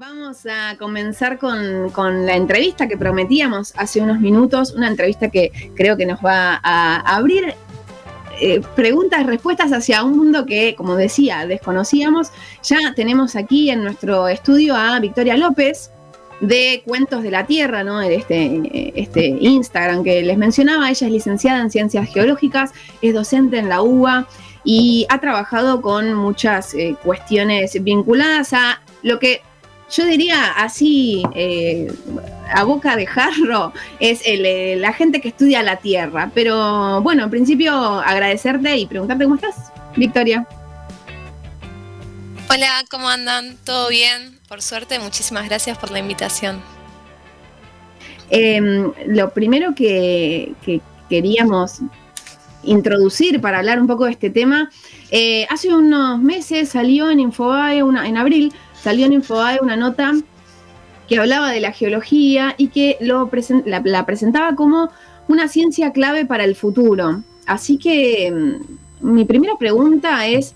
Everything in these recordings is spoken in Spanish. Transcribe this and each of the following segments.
Vamos a comenzar con, la entrevista que prometíamos hace unos minutos, una entrevista que creo que nos va a abrir eh, preguntas, respuestas hacia un mundo que, como decía, desconocíamos. Ya tenemos aquí en nuestro estudio a Victoria López de Cuentos de la Tierra, ¿no? Este, este Instagram que les mencionaba. Ella es licenciada en Ciencias Geológicas, es docente en la UBA y ha trabajado con muchas eh, cuestiones vinculadas a lo que yo diría así, eh, a boca de jarro, es eh, la gente que estudia la Tierra. Pero bueno, en principio agradecerte y preguntarte cómo estás, Victoria. Hola, ¿cómo andan? ¿Todo bien? Por suerte, muchísimas gracias por la invitación. Em, lo primero que, queríamos introducir para hablar un poco de este tema, eh, hace unos meses salió en Infobae, una, en abril, salió en Infobae una nota que hablaba de la geología y que lo la, presentaba como una ciencia clave para el futuro. Así que mm, mi primera pregunta es,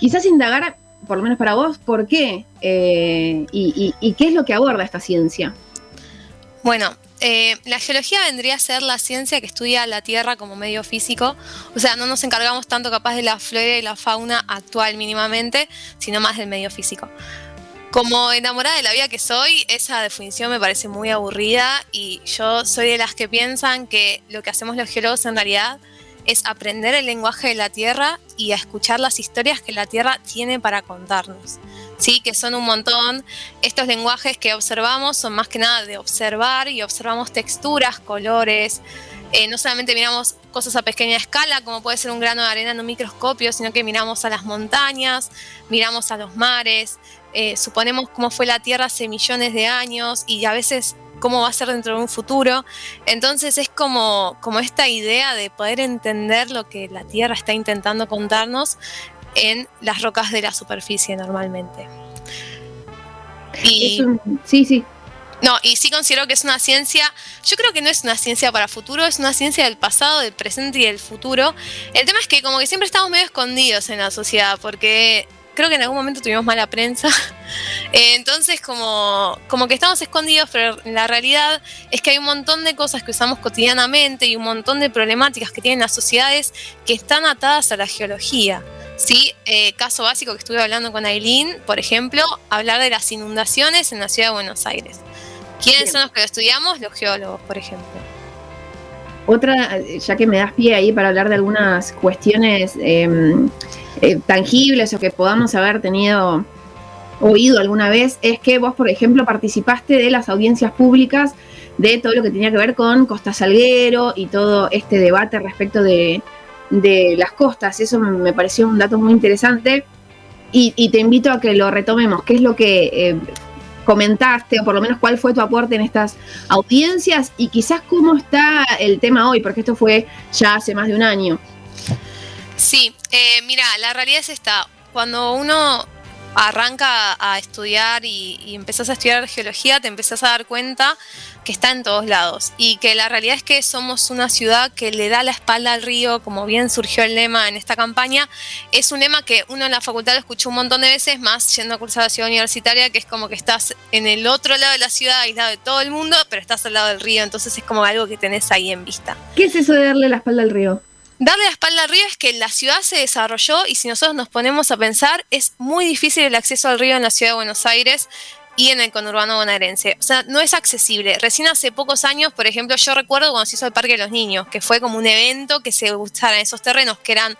quizás indagar, por lo menos para vos, ¿por qué? Eh, y, qué es lo que aborda esta ciencia? Bueno, eh, la geología vendría a ser la ciencia que estudia la Tierra como medio físico. O sea, no nos encargamos tanto capaz de la flora y la fauna actual mínimamente, sino más del medio físico. Como enamorada de la vida que soy, esa definición me parece muy aburrida y yo soy de las que piensan que lo que hacemos los geólogos en realidad es aprender el lenguaje de la Tierra y a escuchar las historias que la Tierra tiene para contarnos. Sí, que son un montón. Estos lenguajes que observamos son más que nada de observar y observamos texturas, colores. Eh, no solamente miramos cosas a pequeña escala, como puede ser un grano de arena en un microscopio, sino que miramos a las montañas, miramos a los mares, eh, suponemos cómo fue la Tierra hace millones de años y a veces cómo va a ser dentro de un futuro. Entonces es como, como esta idea de poder entender lo que la Tierra está intentando contarnos en las rocas de la superficie normalmente. Y, sí, sí. No, y sí considero que es una ciencia, yo creo que no es una ciencia para futuro, es una ciencia del pasado, del presente y del futuro. El tema es que como que siempre estamos medio escondidos en la sociedad, porque creo que en algún momento tuvimos mala prensa. Eh, entonces, como, como que estamos escondidos, pero la realidad es que hay un montón de cosas que usamos cotidianamente y un montón de problemáticas que tienen las sociedades que están atadas a la geología. ¿sí? Eh, caso básico que estuve hablando con Aileen, por ejemplo, hablar de las inundaciones en la ciudad de Buenos Aires. ¿Quiénes son los que lo estudiamos? Los geólogos, por ejemplo. Otra, ya que me das pie ahí para hablar de algunas cuestiones em, eh, tangibles o que podamos haber tenido oído alguna vez, es que vos, por ejemplo, participaste de las audiencias públicas de todo lo que tenía que ver con Costa Salguero y todo este debate respecto de, las costas. Eso me pareció un dato muy interesante y, te invito a que lo retomemos. ¿Qué es lo que eh, comentaste o por lo menos cuál fue tu aporte en estas audiencias y quizás cómo está el tema hoy? Porque esto fue ya hace más de un año. Sí, eh, mira, la realidad es esta. Cuando uno arranca a estudiar y, y, empezás a estudiar geología, te empezás a dar cuenta que está en todos lados y que la realidad es que somos una ciudad que le da la espalda al río, como bien surgió el lema en esta campaña. Es un lema que uno en la facultad lo escuchó un montón de veces, más yendo a cursar la ciudad universitaria, que es como que estás en el otro lado de la ciudad, aislado de todo el mundo, pero estás al lado del río, entonces es como algo que tenés ahí en vista. ¿Qué es eso de darle la espalda al río? Darle la espalda al río es que la ciudad se desarrolló y si nosotros nos ponemos a pensar, es muy difícil el acceso al río en la ciudad de Buenos Aires y en el conurbano bonaerense. O sea, no es accesible. Recién hace pocos años, por ejemplo, yo recuerdo cuando se hizo el Parque de los Niños, que fue como un evento que se usaran esos terrenos que eran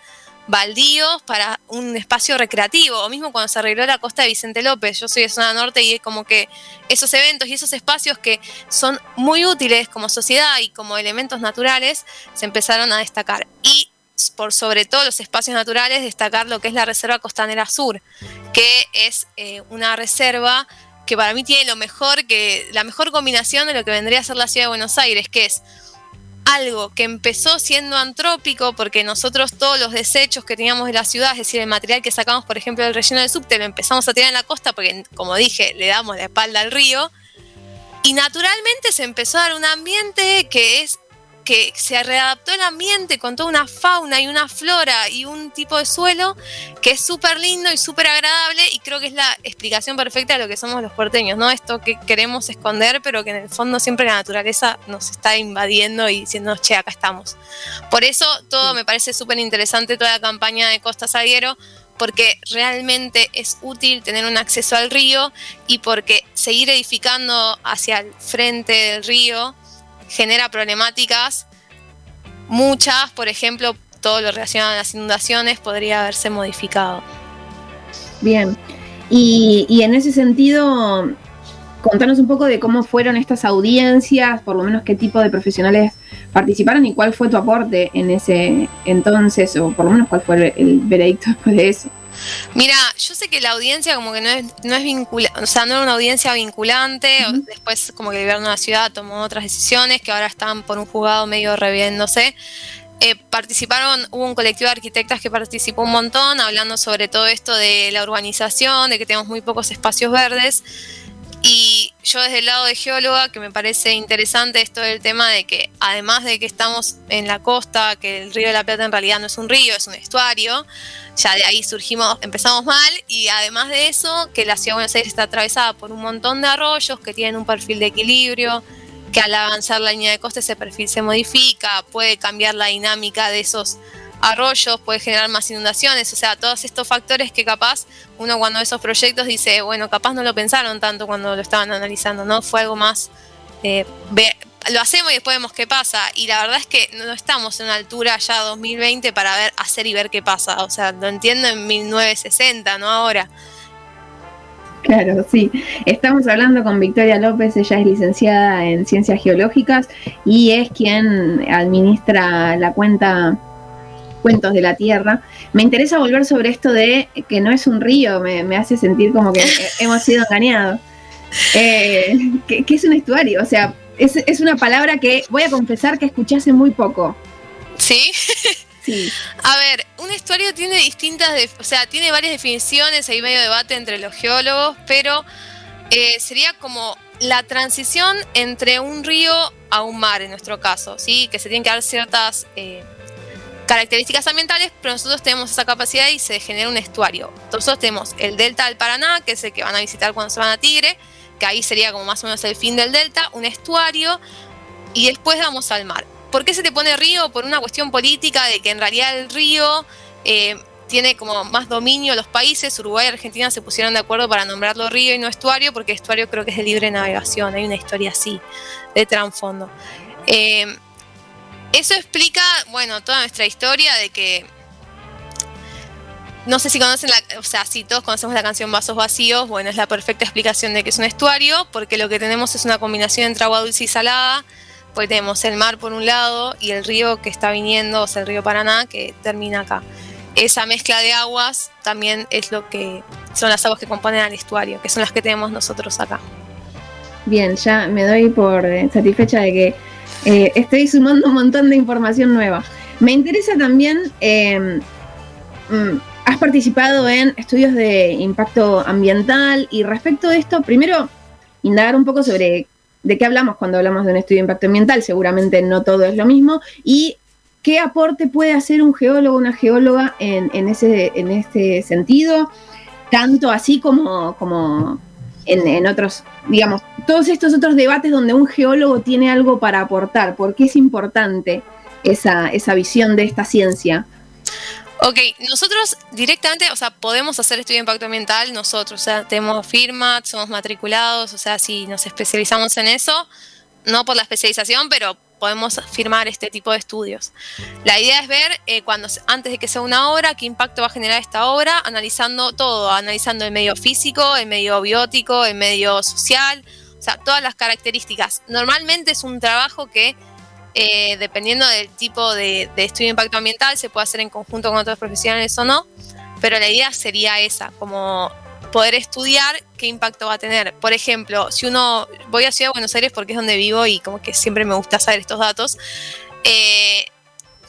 baldíos para un espacio recreativo, o mismo cuando se arregló la costa de Vicente López, yo soy de zona norte y es como que esos eventos y esos espacios que son muy útiles como sociedad y como elementos naturales se empezaron a destacar. Y por sobre todo los espacios naturales, destacar lo que es la Reserva Costanera Sur, que es eh, una reserva que para mí tiene lo mejor, que la mejor combinación de lo que vendría a ser la ciudad de Buenos Aires, que es algo que empezó siendo antrópico, porque nosotros todos los desechos que teníamos de la ciudad, es decir, el material que sacamos, por ejemplo, del relleno del subte, lo empezamos a tirar en la costa, porque, como dije, le damos la espalda al río. Y naturalmente se empezó a dar un ambiente que es que se readaptó el ambiente con toda una fauna y una flora y un tipo de suelo que es súper lindo y súper agradable y creo que es la explicación perfecta de lo que somos los porteños, ¿no? Esto que queremos esconder, pero que en el fondo siempre la naturaleza nos está invadiendo y diciendo, che, acá estamos. Por eso todo me parece súper interesante, toda la campaña de Costa Salguero, porque realmente es útil tener un acceso al río y porque seguir edificando hacia el frente del río genera problemáticas, muchas, por ejemplo, todo lo relacionado a las inundaciones podría haberse modificado. Bien, y, en ese sentido, contanos un poco de cómo fueron estas audiencias, por lo menos qué tipo de profesionales participaron y cuál fue tu aporte en ese entonces, o por lo menos cuál fue el veredicto después de eso. Mira, yo sé que la audiencia como que no es, no es vinculante, o sea, no era una audiencia vinculante, después como que el gobierno de la ciudad tomó otras decisiones que ahora están por un juzgado medio reviéndose. Eh, participaron, hubo un colectivo de arquitectas que participó un montón, hablando sobre todo esto de la urbanización, de que tenemos muy pocos espacios verdes. Y yo desde el lado de geóloga, que me parece interesante esto del tema de que además de que estamos en la costa, que el río de la Plata en realidad no es un río, es un estuario, ya de ahí surgimos, empezamos mal y además de eso, que la ciudad de Buenos Aires está atravesada por un montón de arroyos que tienen un perfil de equilibrio, que al avanzar la línea de costa ese perfil se modifica, puede cambiar la dinámica de esos arroyos, puede generar más inundaciones, o sea, todos estos factores que capaz uno cuando ve esos proyectos dice, bueno, capaz no lo pensaron tanto cuando lo estaban analizando, ¿no? Fue algo más eh, lo hacemos y después vemos qué pasa. Y la verdad es que no estamos en una altura ya 2020 para ver, hacer y ver qué pasa. O sea, lo entiendo en 1960, no ahora. Claro, sí. Estamos hablando con Victoria López, ella es licenciada en Ciencias Geológicas y es quien administra la cuenta Cuentos de la Tierra. Me interesa volver sobre esto de que no es un río, me, hace sentir como que hemos sido engañados. Eh, que, es un estuario, o sea, es, una palabra que voy a confesar que escuché hace muy poco. ¿Sí? Sí. A ver, un estuario tiene distintas, o sea, tiene varias definiciones, hay medio debate entre los geólogos, pero eh, sería como la transición entre un río a un mar, en nuestro caso, ¿sí? Que se tienen que dar ciertas eh, características ambientales, pero nosotros tenemos esa capacidad y se genera un estuario. Nosotros tenemos el delta del Paraná, que es el que van a visitar cuando se van a Tigre, que ahí sería como más o menos el fin del delta, un estuario, y después vamos al mar. ¿Por qué se te pone río? Por una cuestión política de que en realidad el río eh, tiene como más dominio los países. Uruguay y Argentina se pusieron de acuerdo para nombrarlo río y no estuario, porque estuario creo que es de libre navegación. Hay una historia así, de trasfondo. Eh, eso explica, bueno, toda nuestra historia de que no sé si conocen la, o sea, si todos conocemos la canción Vasos Vacíos, bueno, es la perfecta explicación de que es un estuario, porque lo que tenemos es una combinación entre agua dulce y salada, pues tenemos el mar por un lado y el río que está viniendo, o sea, el río Paraná, que termina acá. Esa mezcla de aguas también es lo que son las aguas que componen al estuario, que son las que tenemos nosotros acá. Bien, ya me doy por eh, satisfecha de que eh, estoy sumando un montón de información nueva. Me interesa también eh, mm, has participado en estudios de impacto ambiental y respecto de esto, primero, indagar un poco sobre de qué hablamos cuando hablamos de un estudio de impacto ambiental, seguramente no todo es lo mismo, y qué aporte puede hacer un geólogo una geóloga en, ese, en este sentido, tanto así como, como en, otros, digamos, todos estos otros debates donde un geólogo tiene algo para aportar, por qué es importante esa, esa visión de esta ciencia. Ok, nosotros directamente, o sea, podemos hacer estudio de impacto ambiental nosotros, o sea, tenemos firma, somos matriculados, o sea, si nos especializamos en eso, no por la especialización, pero podemos firmar este tipo de estudios. La idea es ver eh, cuando antes de que sea una obra, qué impacto va a generar esta obra, analizando todo, analizando el medio físico, el medio biótico, el medio social, o sea, todas las características. Normalmente es un trabajo que eh, dependiendo del tipo de, estudio de impacto ambiental, se puede hacer en conjunto con otros profesionales o no, pero la idea sería esa, como poder estudiar qué impacto va a tener. Por ejemplo, si uno, voy a Ciudad de Buenos Aires porque es donde vivo y como que siempre me gusta saber estos datos, eh,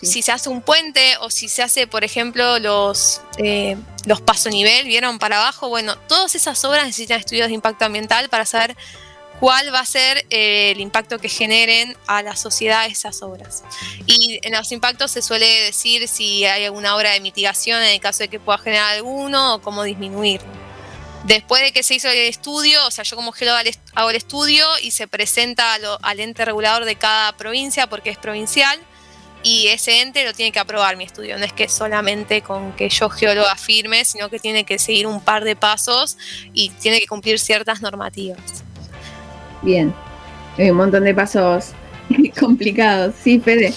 si se hace un puente o si se hace, por ejemplo, los, eh, los paso nivel, vieron para abajo, bueno, todas esas obras necesitan estudios de impacto ambiental para saber cuál va a ser eh, el impacto que generen a la sociedad esas obras. Y en los impactos se suele decir si hay alguna obra de mitigación en el caso de que pueda generar alguno o cómo disminuir. Después de que se hizo el estudio, o sea, yo como geólogo hago el estudio y se presenta al ente regulador de cada provincia porque es provincial y ese ente lo tiene que aprobar mi estudio. No es que solamente con que yo geólogo afirme, sino que tiene que seguir un par de pasos y tiene que cumplir ciertas normativas. Bien. Un montón de pasos complicados. Sí, Fede.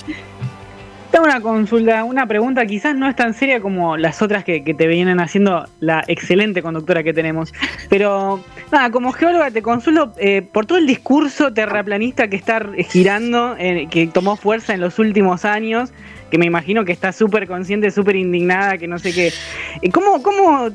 Tengo una consulta, una pregunta, quizás no es tan seria como las otras que, te vienen haciendo la excelente conductora que tenemos. Pero nada, como geóloga te consulto eh, por todo el discurso terraplanista que está girando, eh, que tomó fuerza en los últimos años, que me imagino que está súper consciente, súper indignada, que no sé qué. Eh, ¿Cómo, cómo,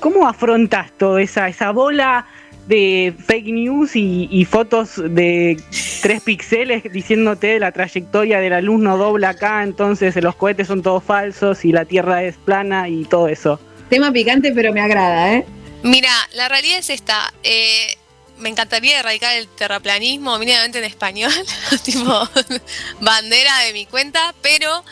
cómo afrontas toda esa, esa bola de fake news y, fotos de 3 píxeles diciéndote la trayectoria de la luz no dobla acá, entonces los cohetes son todos falsos y la Tierra es plana y todo eso. Tema picante, pero me agrada, ¿eh? Mira, la realidad es esta. Eh, me encantaría erradicar el terraplanismo mínimamente en español, tipo bandera de mi cuenta, pero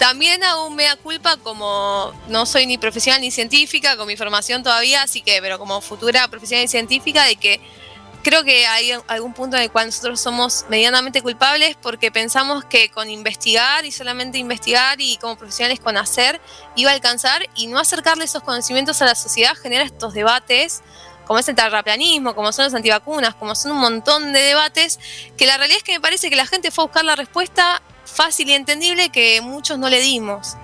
también aún me da culpa como no soy ni profesional ni científica, con mi formación todavía, así que, pero como futura profesional y científica, de que creo que hay algún punto en el cual nosotros somos medianamente culpables porque pensamos que con investigar y solamente investigar y como profesionales con hacer iba a alcanzar y no acercarle esos conocimientos a la sociedad genera estos debates como es el terraplanismo, como son las antivacunas, como son un montón de debates, que la realidad es que me parece que la gente fue a buscar la respuesta fácil y entendible que muchos no le dimos.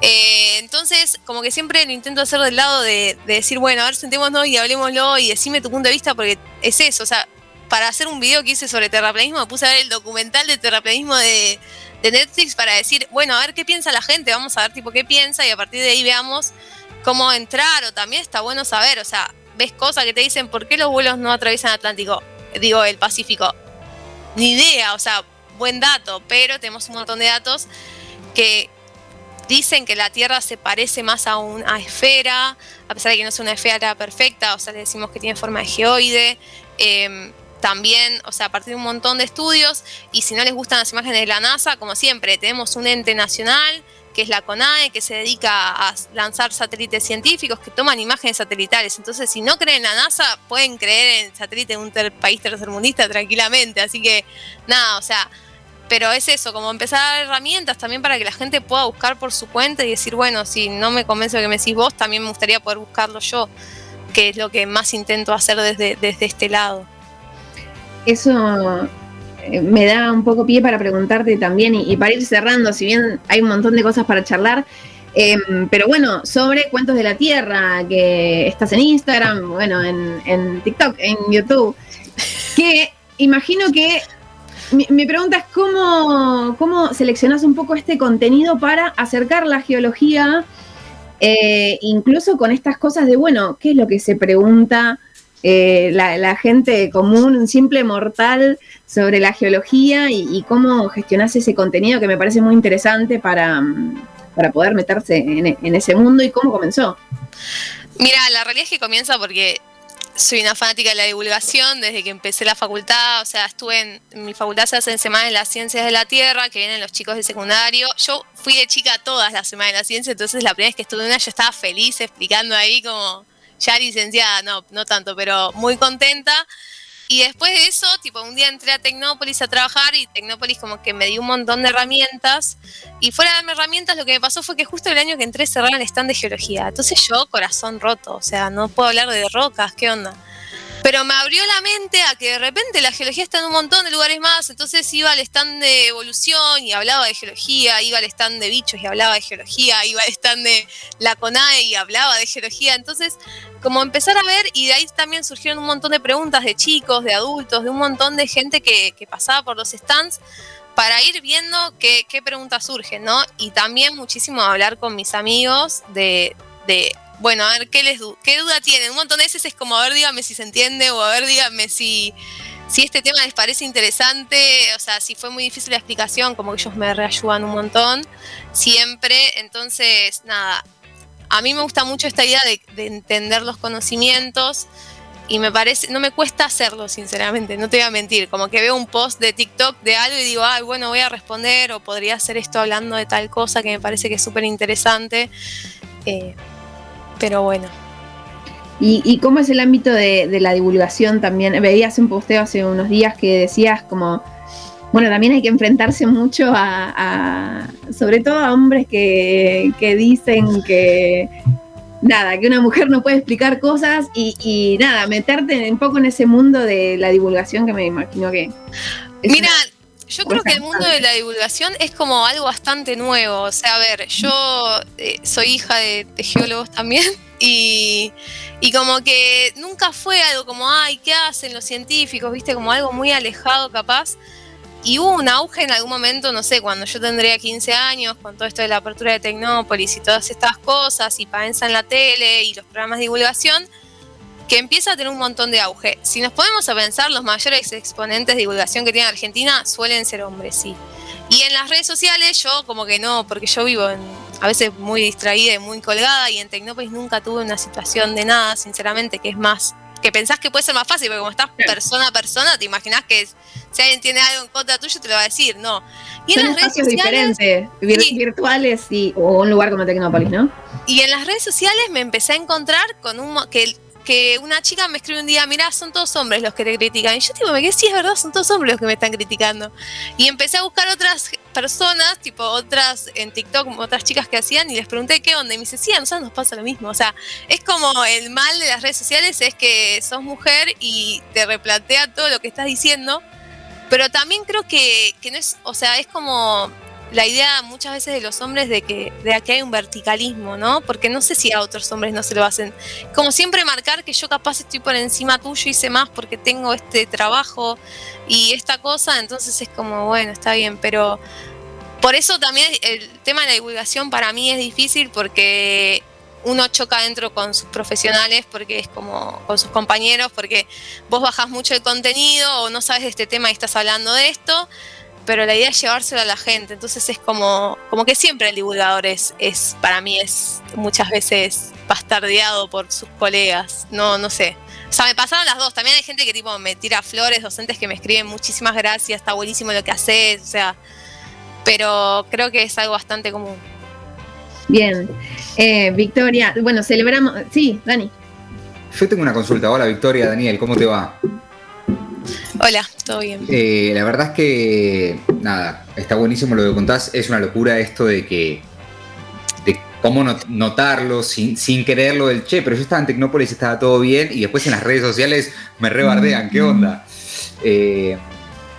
Eh, entonces, como que siempre lo intento hacer del lado de, decir, bueno, a ver, sentémonos y hablemoslo y decime tu punto de vista, porque es eso, o sea, para hacer un video que hice sobre terraplanismo, me puse a ver el documental de terraplanismo de, Netflix para decir, bueno, a ver qué piensa la gente, vamos a ver tipo qué piensa y a partir de ahí veamos cómo entrar, o también está bueno saber, o sea, ves cosas que te dicen, ¿por qué los vuelos no atraviesan Atlántico? Digo, el Pacífico. Ni idea, o sea, buen dato, pero tenemos un montón de datos que dicen que la Tierra se parece más a una esfera, a pesar de que no es una esfera perfecta, o sea, le decimos que tiene forma de geoide. Em, también, o sea, a partir de un montón de estudios, y si no les gustan las imágenes de la NASA, como siempre, tenemos un ente nacional que es la CONAE, que se dedica a lanzar satélites científicos que toman imágenes satelitales. Entonces, si no creen en la NASA, pueden creer en satélite de un país tercermundista tranquilamente. Así que, nada, o sea, pero es eso, como empezar a dar herramientas también para que la gente pueda buscar por su cuenta y decir, bueno, si no me convence lo que me decís vos, también me gustaría poder buscarlo yo, que es lo que más intento hacer desde, desde este lado. Eso eh, me da un poco pie para preguntarte también y, para ir cerrando, si bien hay un montón de cosas para charlar, em, pero bueno, sobre Cuentos de la Tierra, que estás en Instagram, bueno, en, en TikTok, en YouTube, que imagino que mi, pregunta es cómo, cómo seleccionas un poco este contenido para acercar la geología, eh, incluso con estas cosas de, bueno, ¿qué es lo que se pregunta eh, la, gente común, un simple mortal, sobre la geología y, cómo gestionas ese contenido que me parece muy interesante para, para poder meterse en, en ese mundo y cómo comenzó? Mira, la realidad es que comienza porque soy una fanática de la divulgación desde que empecé la facultad, o sea, estuve en, mi facultad se hace en Semana de las Ciencias de la Tierra, que vienen los chicos de secundario. Yo fui de chica todas las Semanas de la Ciencia, entonces la primera vez que estuve en una yo estaba feliz explicando ahí como ya licenciada, no, no tanto, pero muy contenta. Y después de eso, tipo, un día entré a Tecnópolis a trabajar y Tecnópolis como que me dio un montón de herramientas. Y fuera de darme herramientas, lo que me pasó fue que justo el año que entré cerraron el stand de geología. Entonces yo, corazón roto, o sea, no puedo hablar de rocas, ¿qué onda? Pero me abrió la mente a que de repente la geología está en un montón de lugares más. Entonces iba al stand de evolución y hablaba de geología, iba al stand de bichos y hablaba de geología, iba al stand de la CONAE y hablaba de geología. Entonces, como empezar a ver, y de ahí también surgieron un montón de preguntas de chicos, de adultos, de un montón de gente que, pasaba por los stands para ir viendo qué, preguntas surgen, ¿no? Y también muchísimo hablar con mis amigos de bueno, a ver, ¿qué, les ¿qué duda tienen? Un montón de veces es como, a ver, díganme si se entiende o a ver, díganme si, este tema les parece interesante, o sea, si fue muy difícil la explicación, como que ellos me reayudan un montón, siempre. Entonces, nada, a mí me gusta mucho esta idea de, entender los conocimientos y me parece, no me cuesta hacerlo, sinceramente, no te voy a mentir. Como que veo un post de TikTok de algo y digo, ay, bueno, voy a responder o podría hacer esto hablando de tal cosa que me parece que es súper interesante. Eh, pero bueno. ¿Y, cómo es el ámbito de, la divulgación también? Veías un posteo hace unos días que decías como, bueno, también hay que enfrentarse mucho a, sobre todo a hombres que, que dicen que nada, que una mujer no puede explicar cosas y, nada, meterte un poco en ese mundo de la divulgación que me imagino que... Mira, yo creo que el mundo de la divulgación es como algo bastante nuevo. O sea, a ver, yo eh, soy hija de, geólogos también y, y, como que nunca fue algo como, ay, ¿qué hacen los científicos? Viste, como algo muy alejado capaz. Y hubo un auge en algún momento, no sé, cuando yo tendría 15 años, con todo esto de la apertura de Tecnópolis y todas estas cosas, y Paenza en la tele y los programas de divulgación, que empieza a tener un montón de auge. Si nos podemos a pensar, los mayores exponentes de divulgación que tiene Argentina suelen ser hombres, sí. Y en las redes sociales yo como que no, porque yo vivo en, a veces muy distraída y muy colgada, y en Tecnópolis nunca tuve una situación de nada, sinceramente, que es más que pensás que puede ser más fácil, porque como estás persona a persona, te imaginas que si alguien tiene algo en contra tuyo, te lo va a decir, no. Y en las redes sociales, diferentes, virtuales y, o un lugar como Tecnópolis, ¿no? Y en las redes sociales me empecé a encontrar con un que que una chica me escribe un día, mira, son todos hombres los que te critican. Y yo tipo, me quedé, sí, es verdad, son todos hombres los que me están criticando. Y empecé a buscar otras personas, tipo otras en TikTok, otras chicas que hacían, y les pregunté qué onda. Y me dice, sí, a nosotros nos pasa lo mismo. O sea, es como el mal de las redes sociales es que sos mujer y te replantea todo lo que estás diciendo. Pero también creo que, que no es, o sea, es como la idea muchas veces de los hombres de que, de aquí hay un verticalismo, ¿no? Porque no sé si a otros hombres no se lo hacen. Como siempre marcar que yo capaz estoy por encima tuyo sé más porque tengo este trabajo y esta cosa, entonces es como, bueno, está bien, pero por eso también el tema de la divulgación para mí es difícil porque uno choca dentro con sus profesionales porque es como con sus compañeros, porque vos bajás mucho el contenido o no sabes de este tema y estás hablando de esto pero la idea es llevárselo a la gente. Entonces es como, como que siempre el divulgador es, es, para mí es muchas veces bastardeado por sus colegas. No, no sé. O sea, me pasaron las dos. También hay gente que tipo me tira flores, docentes que me escriben muchísimas gracias, está buenísimo lo que haces, o sea, pero creo que es algo bastante común. Bien. Eh, Victoria, bueno, celebramos. Sí, Dani. Yo tengo una consulta. Hola, Victoria, Daniel, ¿cómo te va? Hola, todo bien. Eh, la verdad es que, nada, está buenísimo lo que contás. Es una locura esto de que. de cómo notarlo sin, sin quererlo del che, pero yo estaba en Tecnópolis, estaba todo bien, y después en las redes sociales me rebardean. ¿Qué onda? Eh,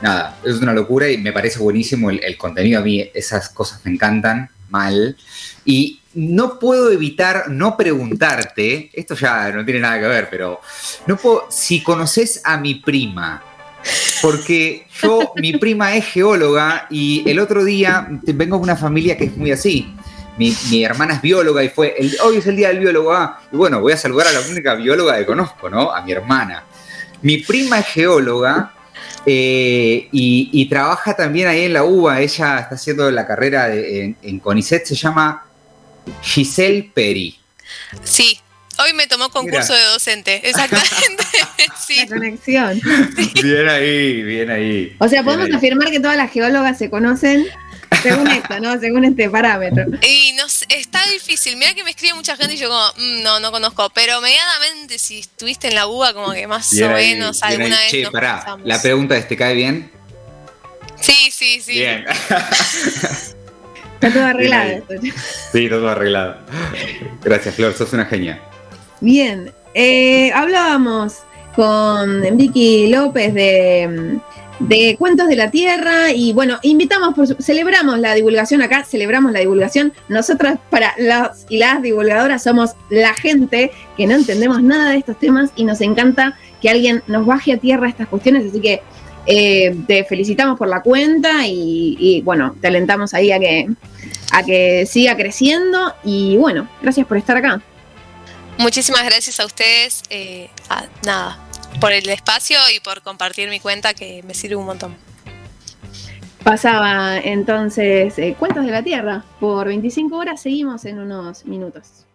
nada, es una locura y me parece buenísimo el, contenido. A mí esas cosas me encantan, mal. Y no puedo evitar no preguntarte, esto ya no tiene nada que ver, pero no puedo, si conoces a mi prima, porque yo, mi prima es geóloga y el otro día vengo de una familia que es muy así. Mi, hermana es bióloga y fue, hoy es el día del biólogo, ah, y bueno, voy a saludar a la única bióloga que conozco, ¿no? A mi hermana. Mi prima es geóloga eh, y, trabaja también ahí en la UBA, ella está haciendo la carrera en, en CONICET, se llama Giselle Peri. Sí, Hoy me tomó concurso de docente, exactamente. sí. La conexión. Bien ahí, bien ahí. O sea, podemos afirmar que todas las geólogas se conocen según esto, ¿no? Según este parámetro. Y no, está difícil. Mira que me escribe mucha gente y yo como, mm, no, no conozco. Pero medianamente, si estuviste en la UBA, como que más o menos alguna vez. Che, pará, la pregunta es, ¿te cae bien? Sí, sí, sí. Bien. Está todo arreglado. Sí, todo arreglado. Gracias, Flor, sos una genia. Bien, eh, hablábamos con Vicky López de, Cuentos de la Tierra y bueno, invitamos, por, celebramos la divulgación acá, celebramos la divulgación. Nosotras para las y las divulgadoras somos la gente que no entendemos nada de estos temas y nos encanta que alguien nos baje a tierra estas cuestiones, así que eh, te felicitamos por la cuenta y, y, bueno, te alentamos ahí a que, a que siga creciendo y bueno, gracias por estar acá. Muchísimas gracias a ustedes, eh, nada, por el espacio y por compartir mi cuenta que me sirve un montón. Pasaba entonces eh, Cuentos de la Tierra. Por 25 horas seguimos en unos minutos.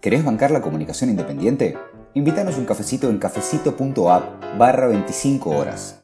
¿Querés bancar la comunicación independiente? invítanos un cafecito en cafecito.app barra 25 horas.